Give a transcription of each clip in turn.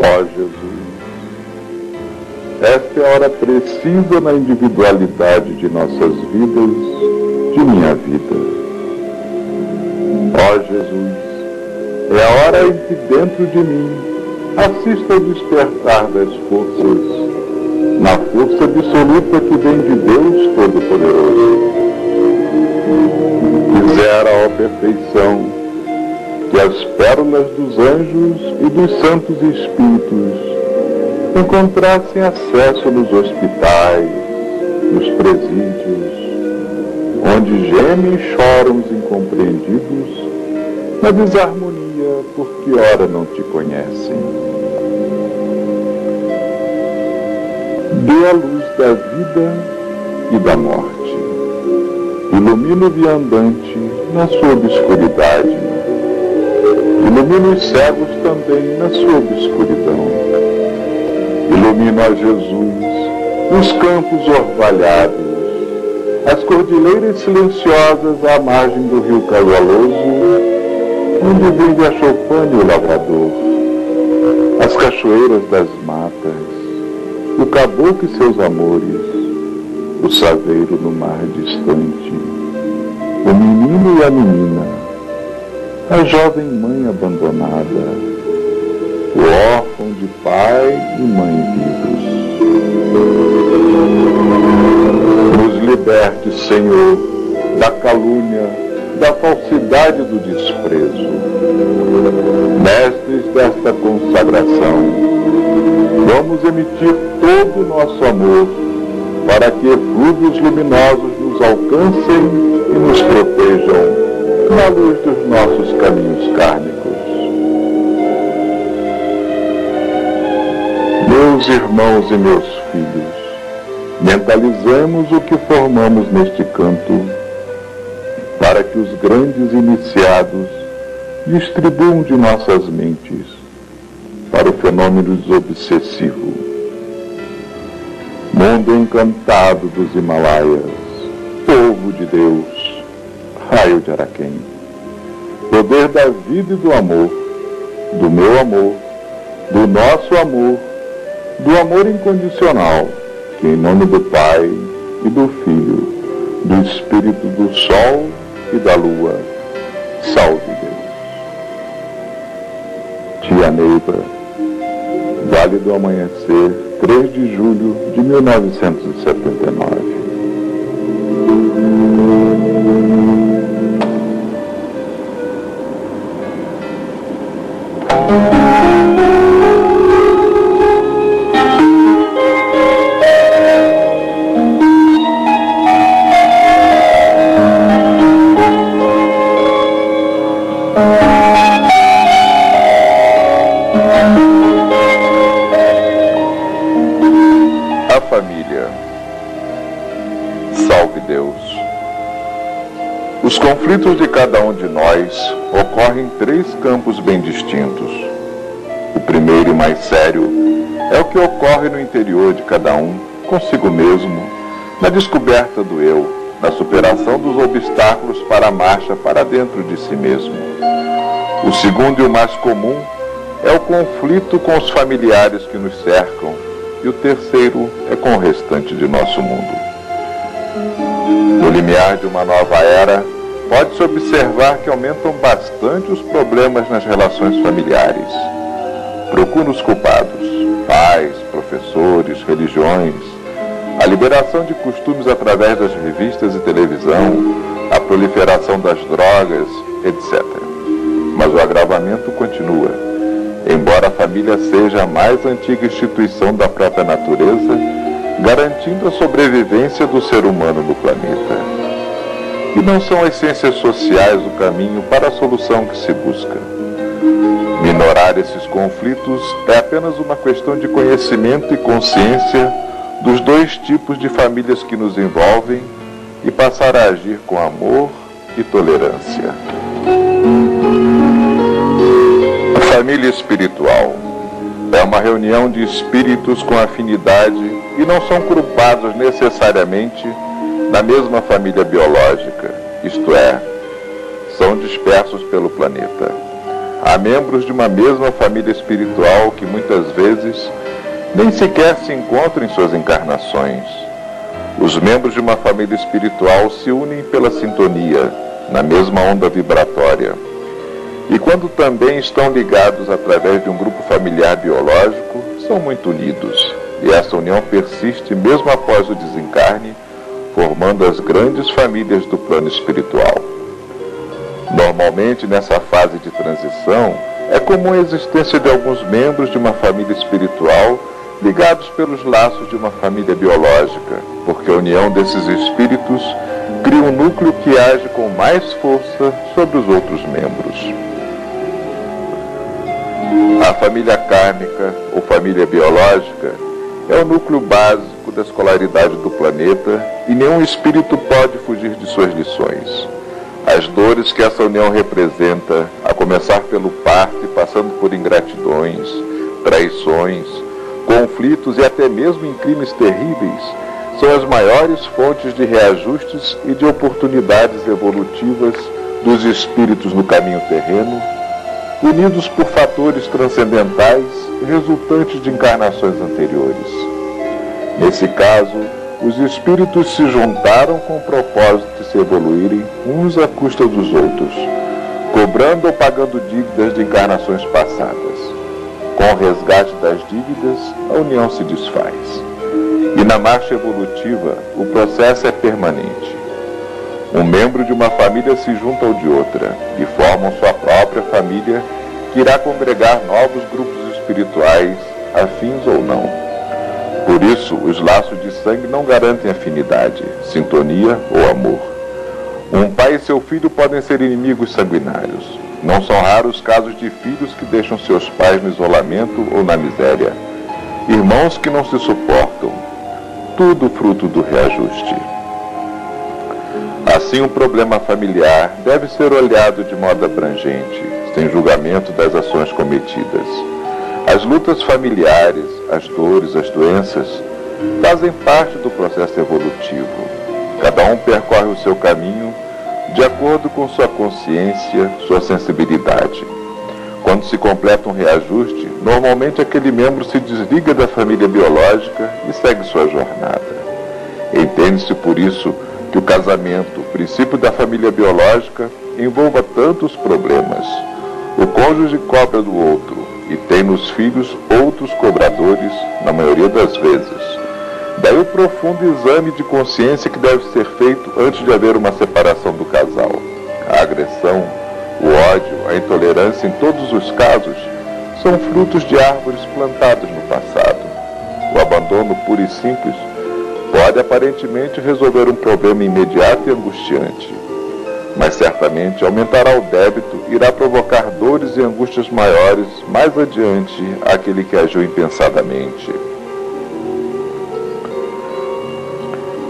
Ó Jesus, esta é a hora precisa na individualidade de nossas vidas, de minha vida. Ó Jesus, é a hora em que dentro de mim assista ao despertar das forças, na força absoluta que vem de Deus Todo-Poderoso. Quisera, ó perfeição, que as pérolas dos anjos e dos santos espíritos encontrassem acesso nos hospitais, nos presídios, onde gemem e choram os incompreendidos, na desarmonia porque ora não te conhecem. Dê a luz da vida e da morte. Ilumina o viandante na sua obscuridade Ilumina os cegos também na sua obscuridão. Ilumina a Jesus nos campos orvalhados, as cordilheiras silenciosas à margem do rio Caudaloso, onde vive a choupana e o lavrador, as cachoeiras das matas, o caboclo e seus amores, o saveiro no mar distante, menino e a menina, a jovem mãe abandonada, o órfão de pai e mãe vivos. Nos liberte, Senhor, da calúnia, da falsidade do desprezo. Mestres desta consagração, vamos emitir todo o nosso amor para que eflúvios luminosos nos alcancem e nos protejam na luz dos nossos caminhos kármicos. Meus irmãos e meus filhos, mentalizemos o que formamos neste canto para que os grandes iniciados distribuam de nossas mentes para o fenômeno desobsessivo. Mundo encantado dos Himalaias, povo de Deus, raio de Araquém. Poder da vida e do amor, do meu amor, do nosso amor, do amor incondicional, que em nome do Pai e do Filho, do Espírito do Sol e da Lua, salve Deus. Tia Neiva, Vale do Amanhecer, 3 de julho de 1979. Conflitos de cada um de nós ocorrem em três campos bem distintos. O primeiro e mais sério é o que ocorre no interior de cada um, consigo mesmo, na descoberta do eu, na superação dos obstáculos para a marcha para dentro de si mesmo. O segundo e o mais comum é o conflito com os familiares que nos cercam, e o terceiro é com o restante de nosso mundo. No limiar de uma nova era, pode-se observar que aumentam bastante os problemas nas relações familiares. Procura os culpados, pais, professores, religiões, a liberação de costumes através das revistas e televisão, a proliferação das drogas, etc. Mas o agravamento continua. Embora a família seja a mais antiga instituição da própria natureza, garantindo a sobrevivência do ser humano no planeta e não são as ciências sociais o caminho para a solução que se busca. Minorar esses conflitos é apenas uma questão de conhecimento e consciência dos dois tipos de famílias que nos envolvem e passar a agir com amor e tolerância. A família espiritual é uma reunião de espíritos com afinidade e não são culpados necessariamente da mesma família biológica, isto é, são dispersos pelo planeta. Há membros de uma mesma família espiritual que muitas vezes nem sequer se encontram em suas encarnações. Os membros de uma família espiritual se unem pela sintonia, na mesma onda vibratória. E quando também estão ligados através de um grupo familiar biológico, são muito unidos. E essa união persiste mesmo após o desencarne, formando as grandes famílias do plano espiritual. Normalmente, nessa fase de transição, é comum a existência de alguns membros de uma família espiritual ligados pelos laços de uma família biológica, porque a união desses espíritos cria um núcleo que age com mais força sobre os outros membros. A família kármica ou família biológica é o núcleo básico da escolaridade do planeta e nenhum espírito pode fugir de suas lições. As dores que essa união representa, a começar pelo parto e passando por ingratidões, traições, conflitos e até mesmo em crimes terríveis, são as maiores fontes de reajustes e de oportunidades evolutivas dos espíritos no caminho terreno, unidos por fatores transcendentais resultantes de encarnações anteriores. Nesse caso, os espíritos se juntaram com o propósito de se evoluírem uns à custa dos outros, cobrando ou pagando dívidas de encarnações passadas. Com o resgate das dívidas, a união se desfaz. E na marcha evolutiva, o processo é permanente. Um membro de uma família se junta ao de outra e formam sua própria família que irá congregar novos grupos espirituais, afins ou não. Por isso, os laços de sangue não garantem afinidade, sintonia ou amor. Um pai e seu filho podem ser inimigos sanguinários. Não são raros casos de filhos que deixam seus pais no isolamento ou na miséria. Irmãos que não se suportam, tudo fruto do reajuste. Assim, o problema familiar deve ser olhado de modo abrangente, sem julgamento das ações cometidas. As lutas familiares, as dores, as doenças, fazem parte do processo evolutivo. Cada um percorre o seu caminho de acordo com sua consciência, sua sensibilidade. Quando se completa um reajuste, normalmente aquele membro se desliga da família biológica e segue sua jornada. Entende-se por isso que o casamento, o princípio da família biológica, envolva tantos problemas. O cônjuge cobra do outro e tem nos filhos outros cobradores, na maioria das vezes. Daí o profundo exame de consciência que deve ser feito antes de haver uma separação do casal. A agressão, o ódio, a intolerância em todos os casos são frutos de árvores plantadas no passado. O abandono puro e simples pode aparentemente resolver um problema imediato e angustiante, mas certamente aumentará o débito, irá provocar dores e angústias maiores mais adiante àquele que agiu impensadamente.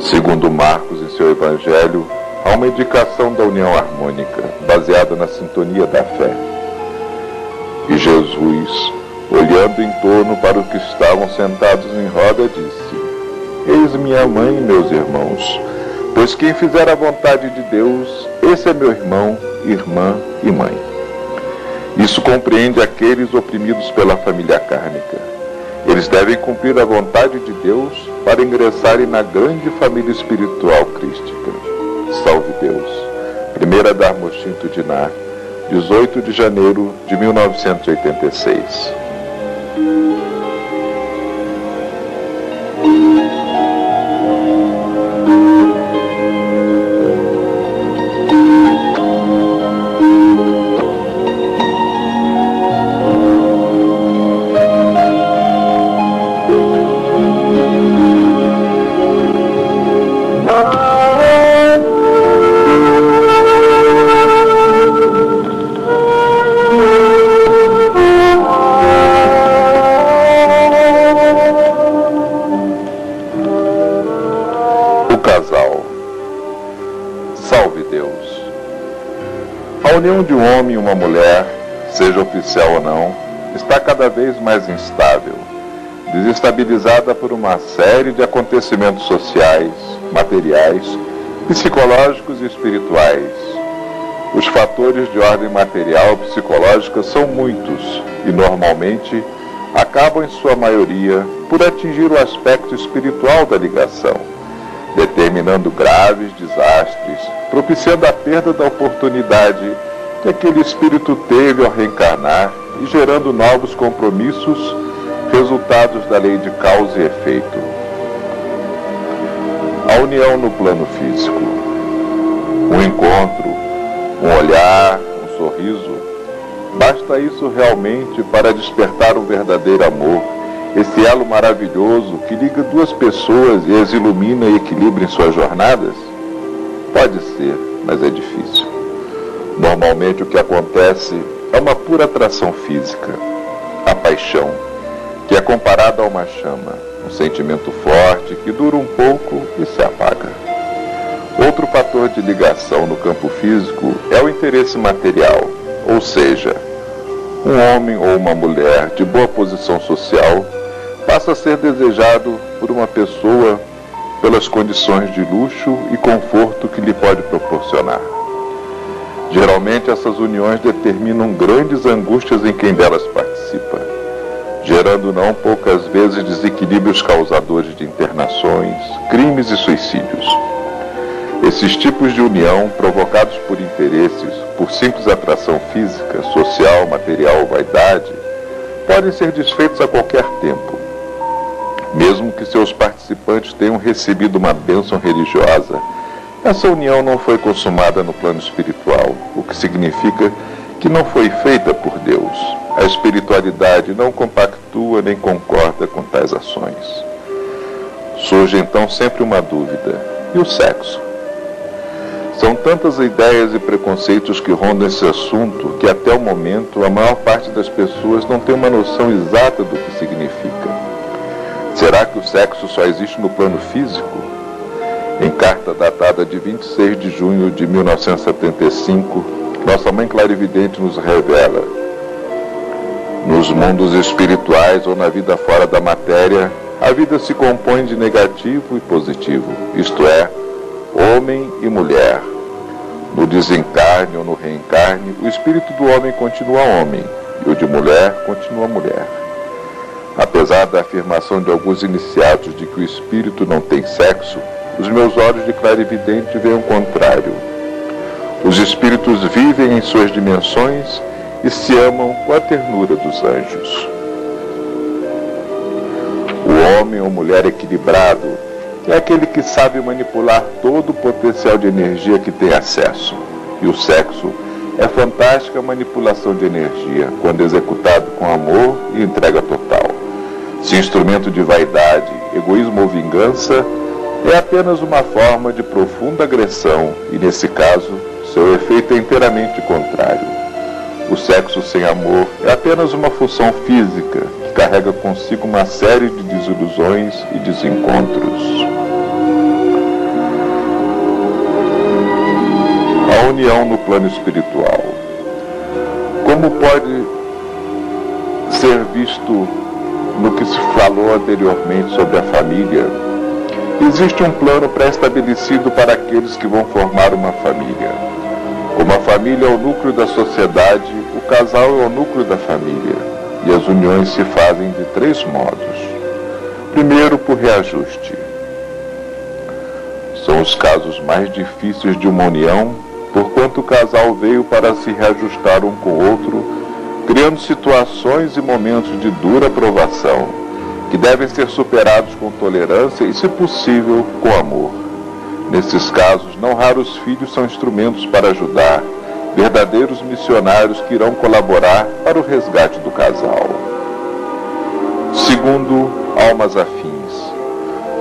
Segundo Marcos em seu Evangelho, há uma indicação da união harmônica, baseada na sintonia da fé. E Jesus, olhando em torno para os que estavam sentados em roda, disse: Eis minha mãe e meus irmãos, pois quem fizer a vontade de Deus, esse é meu irmão, irmã e mãe. Isso compreende aqueles oprimidos pela família kármica. Eles devem cumprir a vontade de Deus para ingressarem na grande família espiritual crística. Salve Deus. Primeira Dharmoshito Dinar, 18 de janeiro de 1986. União de um homem e uma mulher, seja oficial ou não, está cada vez mais instável, desestabilizada por uma série de acontecimentos sociais, materiais, psicológicos e espirituais. Os fatores de ordem material e psicológica são muitos e normalmente acabam em sua maioria por atingir o aspecto espiritual da ligação, determinando graves desastres, propiciando a perda da oportunidade que aquele espírito teve ao reencarnar e gerando novos compromissos, resultados da lei de causa e efeito. A união no plano físico, um encontro, um olhar, um sorriso, basta isso realmente para despertar um verdadeiro amor, esse elo maravilhoso que liga duas pessoas e as ilumina e equilibra em suas jornadas? Pode ser, mas é difícil. Normalmente o que acontece é uma pura atração física, a paixão, que é comparada a uma chama, um sentimento forte que dura um pouco e se apaga. Outro fator de ligação no campo físico é o interesse material, ou seja, um homem ou uma mulher de boa posição social passa a ser desejado por uma pessoa pelas condições de luxo e conforto que lhe pode proporcionar. Geralmente essas uniões determinam grandes angústias em quem delas participa, gerando não poucas vezes desequilíbrios causadores de internações, crimes e suicídios. Esses tipos de união, provocados por interesses, por simples atração física, social, material ou vaidade, podem ser desfeitos a qualquer tempo, mesmo que seus participantes tenham recebido uma bênção religiosa essa união não foi consumada no plano espiritual, o que significa que não foi feita por Deus. A espiritualidade não compactua nem concorda com tais ações. Surge então sempre uma dúvida: e o sexo? São tantas ideias e preconceitos que rondam esse assunto que até o momento a maior parte das pessoas não tem uma noção exata do que significa. Será que o sexo só existe no plano físico? Em carta datada de 26 de junho de 1975, nossa mãe clarividente nos revela: Nos mundos espirituais ou na vida fora da matéria, a vida se compõe de negativo e positivo, isto é, homem e mulher. No desencarne ou no reencarne, o espírito do homem continua homem e o de mulher continua mulher. Apesar da afirmação de alguns iniciados de que o espírito não tem sexo, os meus olhos de clarividente veem o contrário. Os espíritos vivem em suas dimensões e se amam com a ternura dos anjos. O homem ou mulher equilibrado é aquele que sabe manipular todo o potencial de energia que tem acesso. E o sexo é fantástica manipulação de energia, quando executado com amor e entrega total. Se instrumento de vaidade, egoísmo ou vingança, é apenas uma forma de profunda agressão e, nesse caso, seu efeito é inteiramente contrário. O sexo sem amor é apenas uma função física que carrega consigo uma série de desilusões e desencontros. A união no plano espiritual. Como pode ser visto no que se falou anteriormente sobre a família, Existe um plano pré-estabelecido para aqueles que vão formar uma família. Como a família é o núcleo da sociedade, o casal é o núcleo da família. E as uniões se fazem de três modos. Primeiro, por reajuste. São os casos mais difíceis de uma união, porquanto o casal veio para se reajustar um com o outro, criando situações e momentos de dura provação que devem ser superados com tolerância e, se possível, com amor. Nesses casos, não raros filhos são instrumentos para ajudar, verdadeiros missionários que irão colaborar para o resgate do casal. Segundo, almas afins.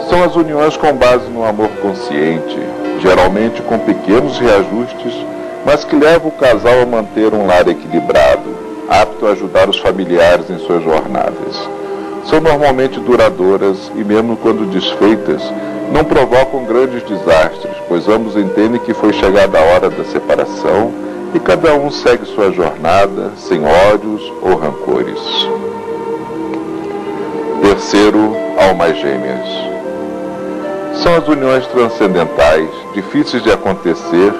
São as uniões com base no amor consciente, geralmente com pequenos reajustes, mas que levam o casal a manter um lar equilibrado, apto a ajudar os familiares em suas jornadas são normalmente duradouras e, mesmo quando desfeitas, não provocam grandes desastres, pois ambos entendem que foi chegada a hora da separação e cada um segue sua jornada sem ódios ou rancores. Terceiro, almas gêmeas. São as uniões transcendentais, difíceis de acontecer,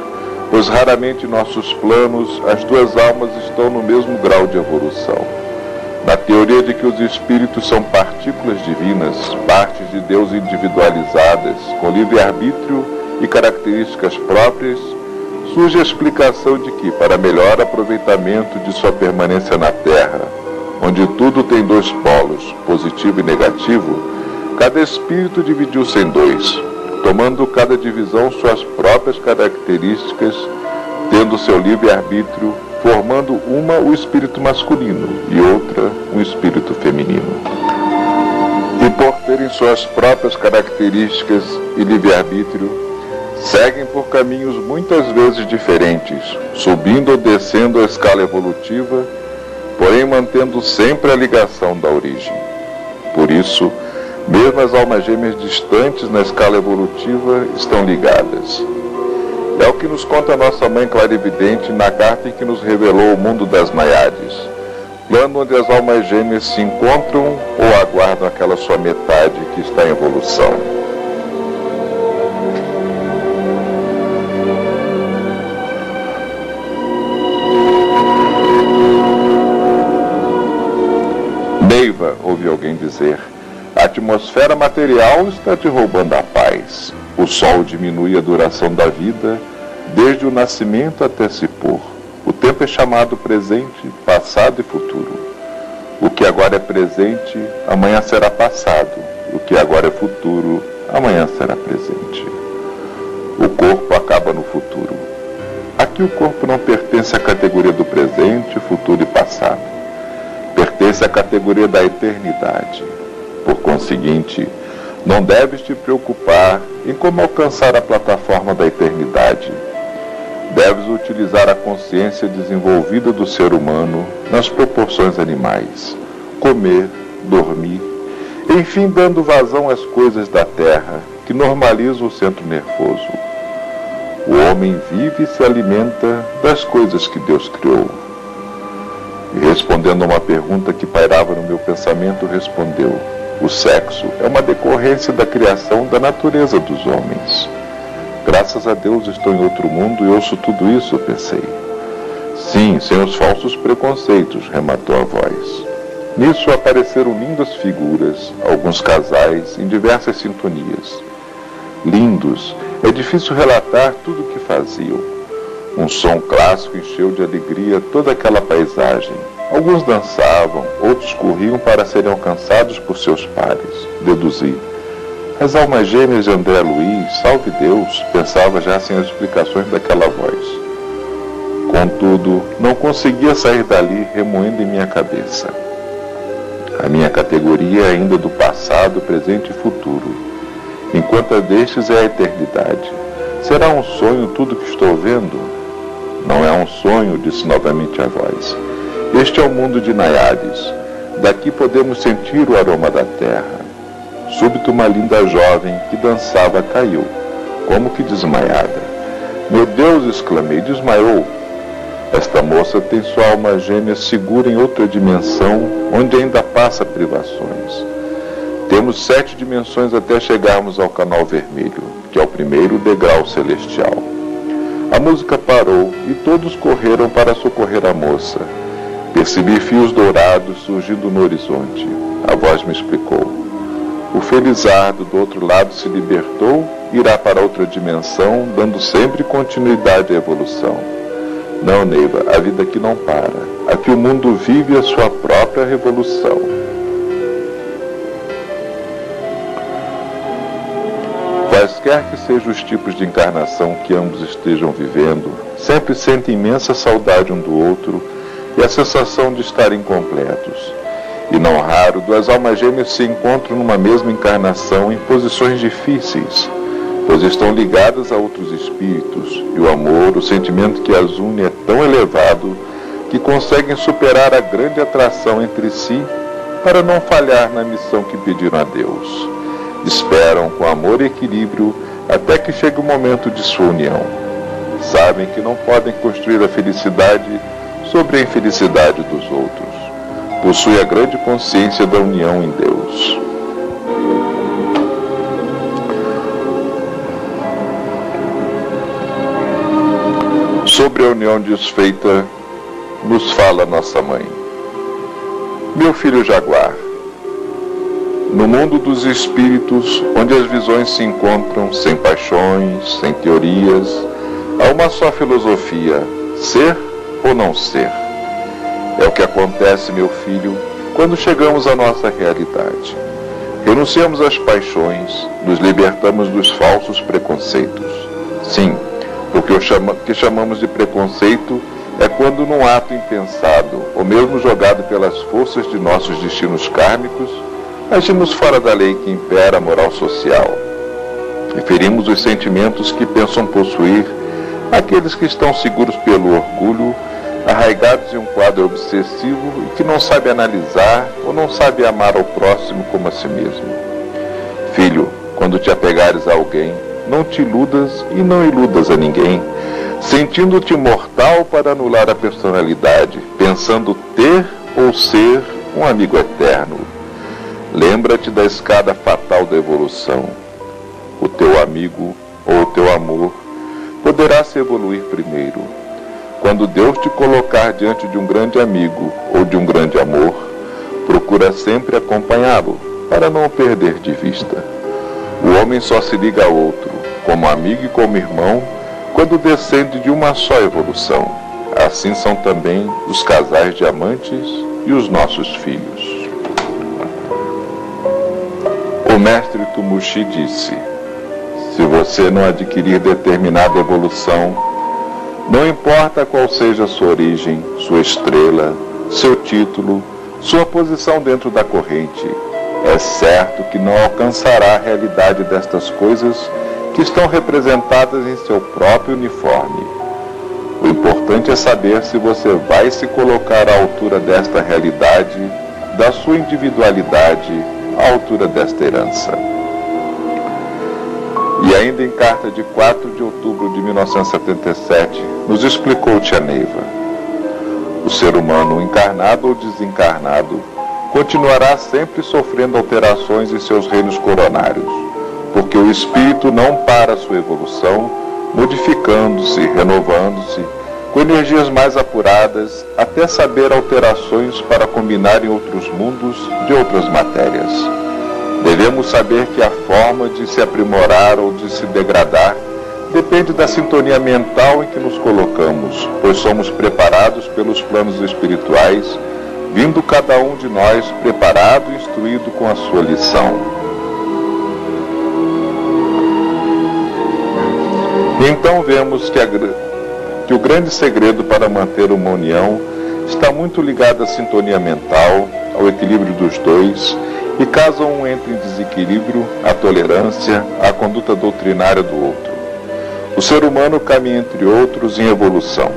pois raramente em nossos planos as duas almas estão no mesmo grau de evolução. Na teoria de que os espíritos são partículas divinas, partes de Deus individualizadas, com livre-arbítrio e características próprias, surge a explicação de que, para melhor aproveitamento de sua permanência na Terra, onde tudo tem dois polos, positivo e negativo, cada espírito dividiu-se em dois, tomando cada divisão suas próprias características, tendo seu livre-arbítrio, formando uma o espírito masculino e outra um espírito feminino. E por terem suas próprias características e livre-arbítrio, seguem por caminhos muitas vezes diferentes, subindo ou descendo a escala evolutiva, porém mantendo sempre a ligação da origem. Por isso, mesmo as almas gêmeas distantes na escala evolutiva estão ligadas. É o que nos conta nossa mãe clarividente na carta em que nos revelou o mundo das Naiades, plano onde as almas gêmeas se encontram ou aguardam aquela sua metade que está em evolução. Neiva, ouvi alguém dizer, a atmosfera material está te roubando a paz. O sol diminui a duração da vida, desde o nascimento até se pôr. O tempo é chamado presente, passado e futuro. O que agora é presente, amanhã será passado. O que agora é futuro, amanhã será presente. O corpo acaba no futuro. Aqui o corpo não pertence à categoria do presente, futuro e passado. Pertence à categoria da eternidade. Por conseguinte, não deves te preocupar em como alcançar a plataforma da eternidade. Deves utilizar a consciência desenvolvida do ser humano nas proporções animais, comer, dormir, enfim, dando vazão às coisas da terra que normalizam o centro nervoso. O homem vive e se alimenta das coisas que Deus criou. E respondendo a uma pergunta que pairava no meu pensamento, respondeu: o sexo é uma decorrência da criação da natureza dos homens. Graças a Deus estou em outro mundo e ouço tudo isso, pensei. Sim, sem os falsos preconceitos, rematou a voz. Nisso apareceram lindas figuras, alguns casais, em diversas sintonias. Lindos, é difícil relatar tudo o que faziam. Um som clássico encheu de alegria toda aquela paisagem Alguns dançavam, outros corriam para serem alcançados por seus pares. Deduzi. As almas gêmeas de André Luiz, salve Deus, pensava já sem as explicações daquela voz. Contudo, não conseguia sair dali remoendo em minha cabeça. A minha categoria é ainda do passado, presente e futuro, enquanto a destes é a eternidade. Será um sonho tudo que estou vendo? Não é um sonho, disse novamente a voz. Este é o mundo de Naiades. Daqui podemos sentir o aroma da terra. Súbito uma linda jovem que dançava caiu, como que desmaiada. Meu Deus, exclamei, desmaiou. Esta moça tem sua alma gêmea segura em outra dimensão, onde ainda passa privações. Temos sete dimensões até chegarmos ao canal vermelho, que é o primeiro degrau celestial. A música parou e todos correram para socorrer a moça. Percebi fios dourados surgindo no horizonte. A voz me explicou. O felizardo do outro lado se libertou e irá para outra dimensão, dando sempre continuidade à evolução. Não, Neiva, a vida aqui não para. Aqui o mundo vive a sua própria revolução. Quaisquer que sejam os tipos de encarnação que ambos estejam vivendo, sempre sentem imensa saudade um do outro e a sensação de estarem completos. E não raro, duas almas gêmeas se encontram numa mesma encarnação em posições difíceis, pois estão ligadas a outros espíritos, e o amor, o sentimento que as une é tão elevado que conseguem superar a grande atração entre si para não falhar na missão que pediram a Deus. Esperam com amor e equilíbrio até que chegue o momento de sua união. Sabem que não podem construir a felicidade sobre a infelicidade dos outros. Possui a grande consciência da união em Deus. Sobre a união desfeita, nos fala nossa mãe. Meu filho Jaguar, no mundo dos espíritos, onde as visões se encontram sem paixões, sem teorias, há uma só filosofia: ser ou não ser. É o que acontece, meu filho, quando chegamos à nossa realidade. Renunciamos às paixões, nos libertamos dos falsos preconceitos. Sim, o que, chama, que chamamos de preconceito é quando, num ato impensado, ou mesmo jogado pelas forças de nossos destinos kármicos, agimos fora da lei que impera a moral social. Referimos os sentimentos que pensam possuir aqueles que estão seguros pelo orgulho, arraigados em um quadro obsessivo e que não sabe analisar ou não sabe amar ao próximo como a si mesmo. Filho, quando te apegares a alguém, não te iludas e não iludas a ninguém, sentindo-te mortal para anular a personalidade, pensando ter ou ser um amigo eterno. Lembra-te da escada fatal da evolução. O teu amigo ou o teu amor poderá se evoluir primeiro. Quando Deus te colocar diante de um grande amigo ou de um grande amor, procura sempre acompanhá-lo para não o perder de vista. O homem só se liga a outro, como amigo e como irmão, quando descende de uma só evolução. Assim são também os casais de amantes e os nossos filhos. O mestre Tumushi disse: Se você não adquirir determinada evolução, não importa qual seja sua origem, sua estrela, seu título, sua posição dentro da corrente, é certo que não alcançará a realidade destas coisas que estão representadas em seu próprio uniforme. O importante é saber se você vai se colocar à altura desta realidade, da sua individualidade, à altura desta herança. E ainda em carta de 4 de outubro de 1977, nos explicou Tia Neiva: o ser humano, encarnado ou desencarnado, continuará sempre sofrendo alterações em seus reinos coronários porque o espírito não para sua evolução, modificando-se, renovando-se, com energias mais apuradas, até saber alterações para combinar em outros mundos de outras matérias. Devemos saber que a forma de se aprimorar ou de se degradar depende da sintonia mental em que nos colocamos, pois somos preparados pelos planos espirituais, vindo cada um de nós preparado e instruído com a sua lição. Então vemos que, a, que o grande segredo para manter uma união está muito ligado à sintonia mental, ao equilíbrio dos dois, e caso um entre em desequilíbrio, à tolerância, à conduta doutrinária do outro. O ser humano caminha entre outros em evolução,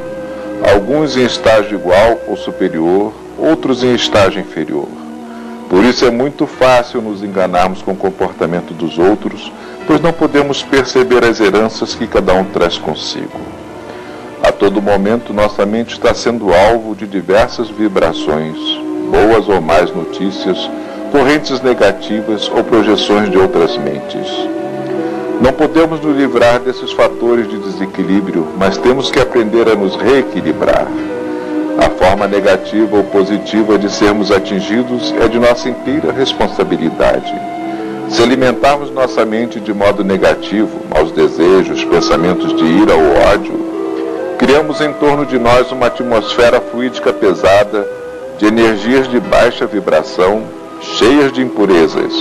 alguns em estágio igual ou superior, outros em estágio inferior. Por isso é muito fácil nos enganarmos com o comportamento dos outros, pois não podemos perceber as heranças que cada um traz consigo. A todo momento, nossa mente está sendo alvo de diversas vibrações, boas ou más notícias, correntes negativas ou projeções de outras mentes. Não podemos nos livrar desses fatores de desequilíbrio, mas temos que aprender a nos reequilibrar. A forma negativa ou positiva de sermos atingidos é de nossa inteira responsabilidade. Se alimentarmos nossa mente de modo negativo, maus desejos, pensamentos de ira ou ódio, criamos em torno de nós uma atmosfera fluídica pesada, de energias de baixa vibração, cheias de impurezas.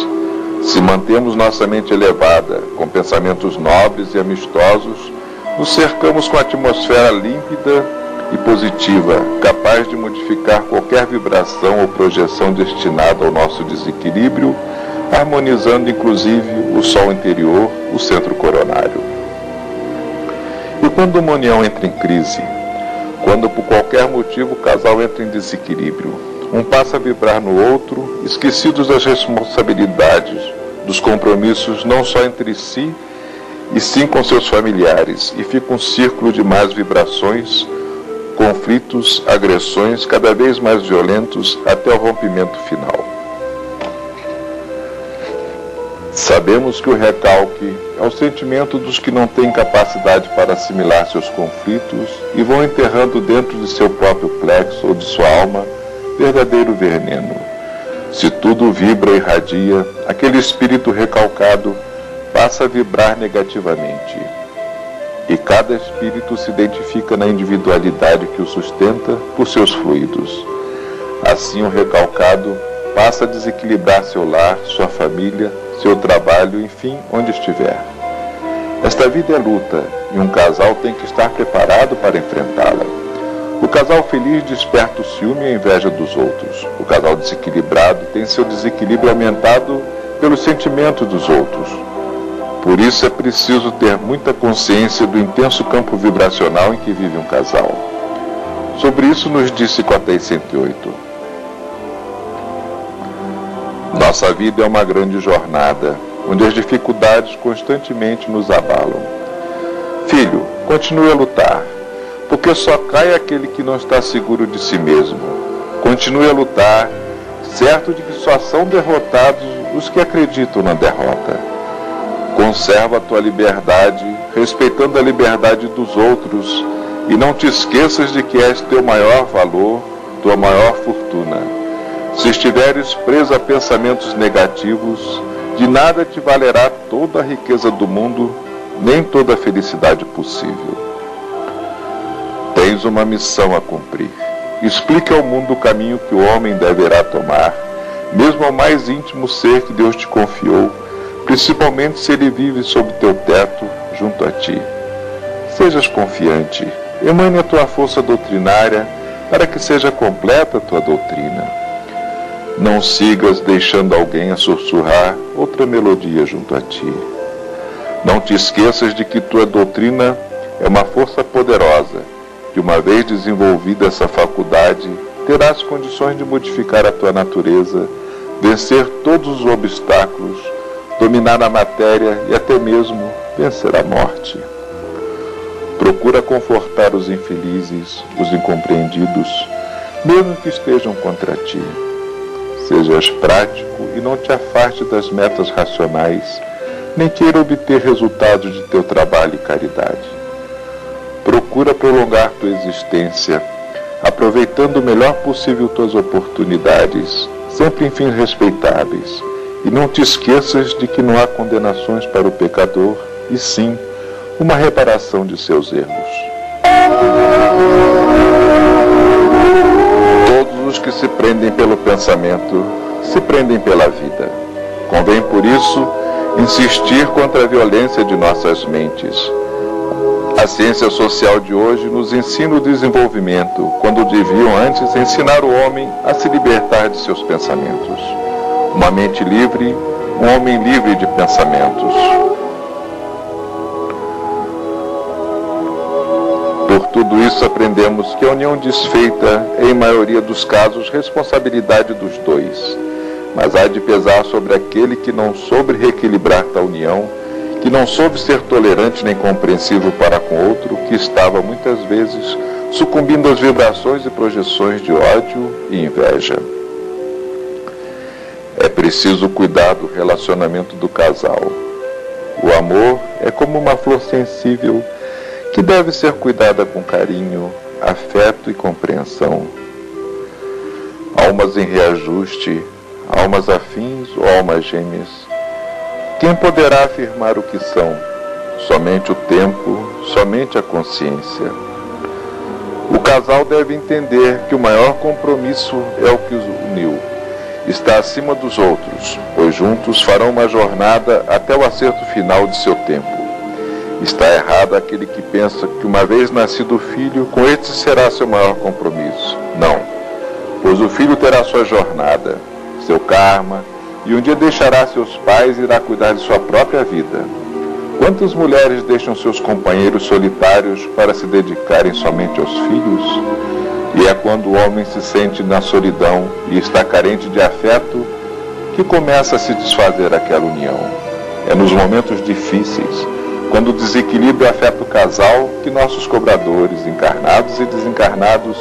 Se mantemos nossa mente elevada, com pensamentos nobres e amistosos, nos cercamos com a atmosfera límpida e positiva, capaz de modificar qualquer vibração ou projeção destinada ao nosso desequilíbrio harmonizando inclusive o Sol interior, o centro coronário. E quando uma união entra em crise, quando por qualquer motivo o casal entra em desequilíbrio, um passa a vibrar no outro, esquecidos das responsabilidades, dos compromissos não só entre si, e sim com seus familiares, e fica um círculo de más vibrações, conflitos, agressões cada vez mais violentos até o rompimento final. Sabemos que o recalque é o sentimento dos que não têm capacidade para assimilar seus conflitos e vão enterrando dentro de seu próprio plexo ou de sua alma verdadeiro veneno. Se tudo vibra e radia, aquele espírito recalcado passa a vibrar negativamente. E cada espírito se identifica na individualidade que o sustenta por seus fluidos. Assim, o recalcado passa a desequilibrar seu lar, sua família, seu trabalho, enfim, onde estiver. Esta vida é luta e um casal tem que estar preparado para enfrentá-la. O casal feliz desperta o ciúme e a inveja dos outros. O casal desequilibrado tem seu desequilíbrio aumentado pelos sentimentos dos outros. Por isso é preciso ter muita consciência do intenso campo vibracional em que vive um casal. Sobre isso nos disse Cotei 108. Nossa vida é uma grande jornada, onde as dificuldades constantemente nos abalam. Filho, continue a lutar, porque só cai aquele que não está seguro de si mesmo. Continue a lutar, certo de que só são derrotados os que acreditam na derrota. Conserva a tua liberdade, respeitando a liberdade dos outros, e não te esqueças de que és teu maior valor, tua maior fortuna. Se estiveres preso a pensamentos negativos, de nada te valerá toda a riqueza do mundo, nem toda a felicidade possível. Tens uma missão a cumprir. Explique ao mundo o caminho que o homem deverá tomar, mesmo ao mais íntimo ser que Deus te confiou, principalmente se ele vive sob teu teto, junto a ti. Sejas confiante, emane a tua força doutrinária para que seja completa a tua doutrina. Não sigas deixando alguém a sussurrar outra melodia junto a ti. Não te esqueças de que tua doutrina é uma força poderosa, que uma vez desenvolvida essa faculdade, terás condições de modificar a tua natureza, vencer todos os obstáculos, dominar a matéria e até mesmo vencer a morte. Procura confortar os infelizes, os incompreendidos, mesmo que estejam contra ti. Sejas prático e não te afaste das metas racionais, nem queira obter resultados de teu trabalho e caridade. Procura prolongar tua existência, aproveitando o melhor possível tuas oportunidades, sempre em fins respeitáveis, e não te esqueças de que não há condenações para o pecador, e sim uma reparação de seus erros. os que se prendem pelo pensamento se prendem pela vida. Convém, por isso, insistir contra a violência de nossas mentes. A ciência social de hoje nos ensina o desenvolvimento, quando deviam antes ensinar o homem a se libertar de seus pensamentos. Uma mente livre, um homem livre de pensamentos. Por tudo isso, aprendemos que a união desfeita é, em maioria dos casos, responsabilidade dos dois. Mas há de pesar sobre aquele que não soube reequilibrar tal união, que não soube ser tolerante nem compreensivo para com outro, que estava muitas vezes sucumbindo às vibrações e projeções de ódio e inveja. É preciso cuidar do relacionamento do casal. O amor é como uma flor sensível que deve ser cuidada com carinho, afeto e compreensão. Almas em reajuste, almas afins ou almas gêmeas. Quem poderá afirmar o que são? Somente o tempo, somente a consciência. O casal deve entender que o maior compromisso é o que os uniu. Está acima dos outros, pois juntos farão uma jornada até o acerto final de seu tempo. Está errado aquele que pensa que uma vez nascido o filho, com este será seu maior compromisso. Não, pois o filho terá sua jornada, seu karma, e um dia deixará seus pais e irá cuidar de sua própria vida. Quantas mulheres deixam seus companheiros solitários para se dedicarem somente aos filhos? E é quando o homem se sente na solidão e está carente de afeto que começa a se desfazer aquela união. É nos momentos difíceis quando o desequilíbrio afeta o casal, que nossos cobradores, encarnados e desencarnados,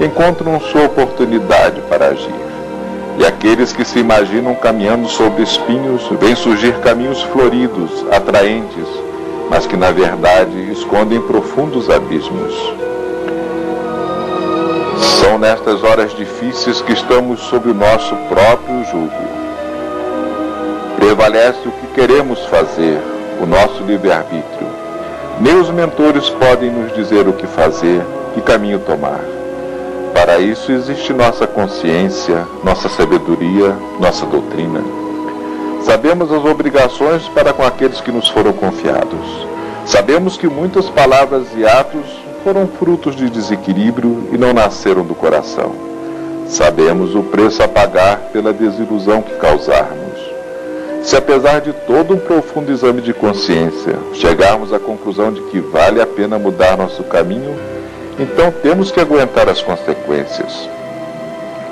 encontram sua oportunidade para agir. E aqueles que se imaginam caminhando sobre espinhos, veem surgir caminhos floridos, atraentes, mas que na verdade escondem profundos abismos. São nestas horas difíceis que estamos sob o nosso próprio jugo. Prevalece o que queremos fazer, o nosso livre-arbítrio. Nem os mentores podem nos dizer o que fazer, que caminho tomar. Para isso existe nossa consciência, nossa sabedoria, nossa doutrina. Sabemos as obrigações para com aqueles que nos foram confiados. Sabemos que muitas palavras e atos foram frutos de desequilíbrio e não nasceram do coração. Sabemos o preço a pagar pela desilusão que causarmos. Se apesar de todo um profundo exame de consciência chegarmos à conclusão de que vale a pena mudar nosso caminho, então temos que aguentar as consequências.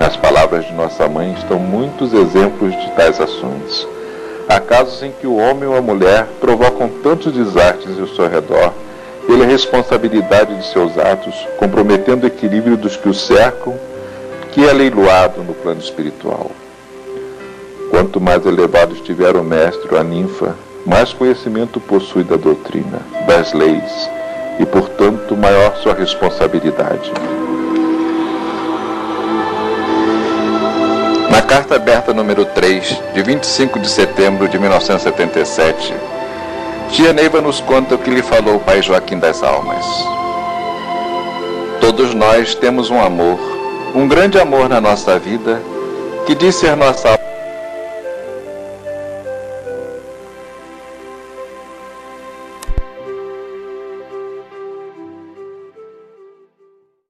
Nas palavras de nossa mãe estão muitos exemplos de tais ações. Há casos em que o homem ou a mulher provocam tantos desastres ao seu redor pela responsabilidade de seus atos, comprometendo o equilíbrio dos que o cercam, que é leiloado no plano espiritual. Quanto mais elevado estiver o mestre ou a ninfa, mais conhecimento possui da doutrina, das leis, e, portanto, maior sua responsabilidade. Na carta aberta número 3, de 25 de setembro de 1977, tia Neiva nos conta o que lhe falou o pai Joaquim das Almas. Todos nós temos um amor, um grande amor na nossa vida, que diz ser nossa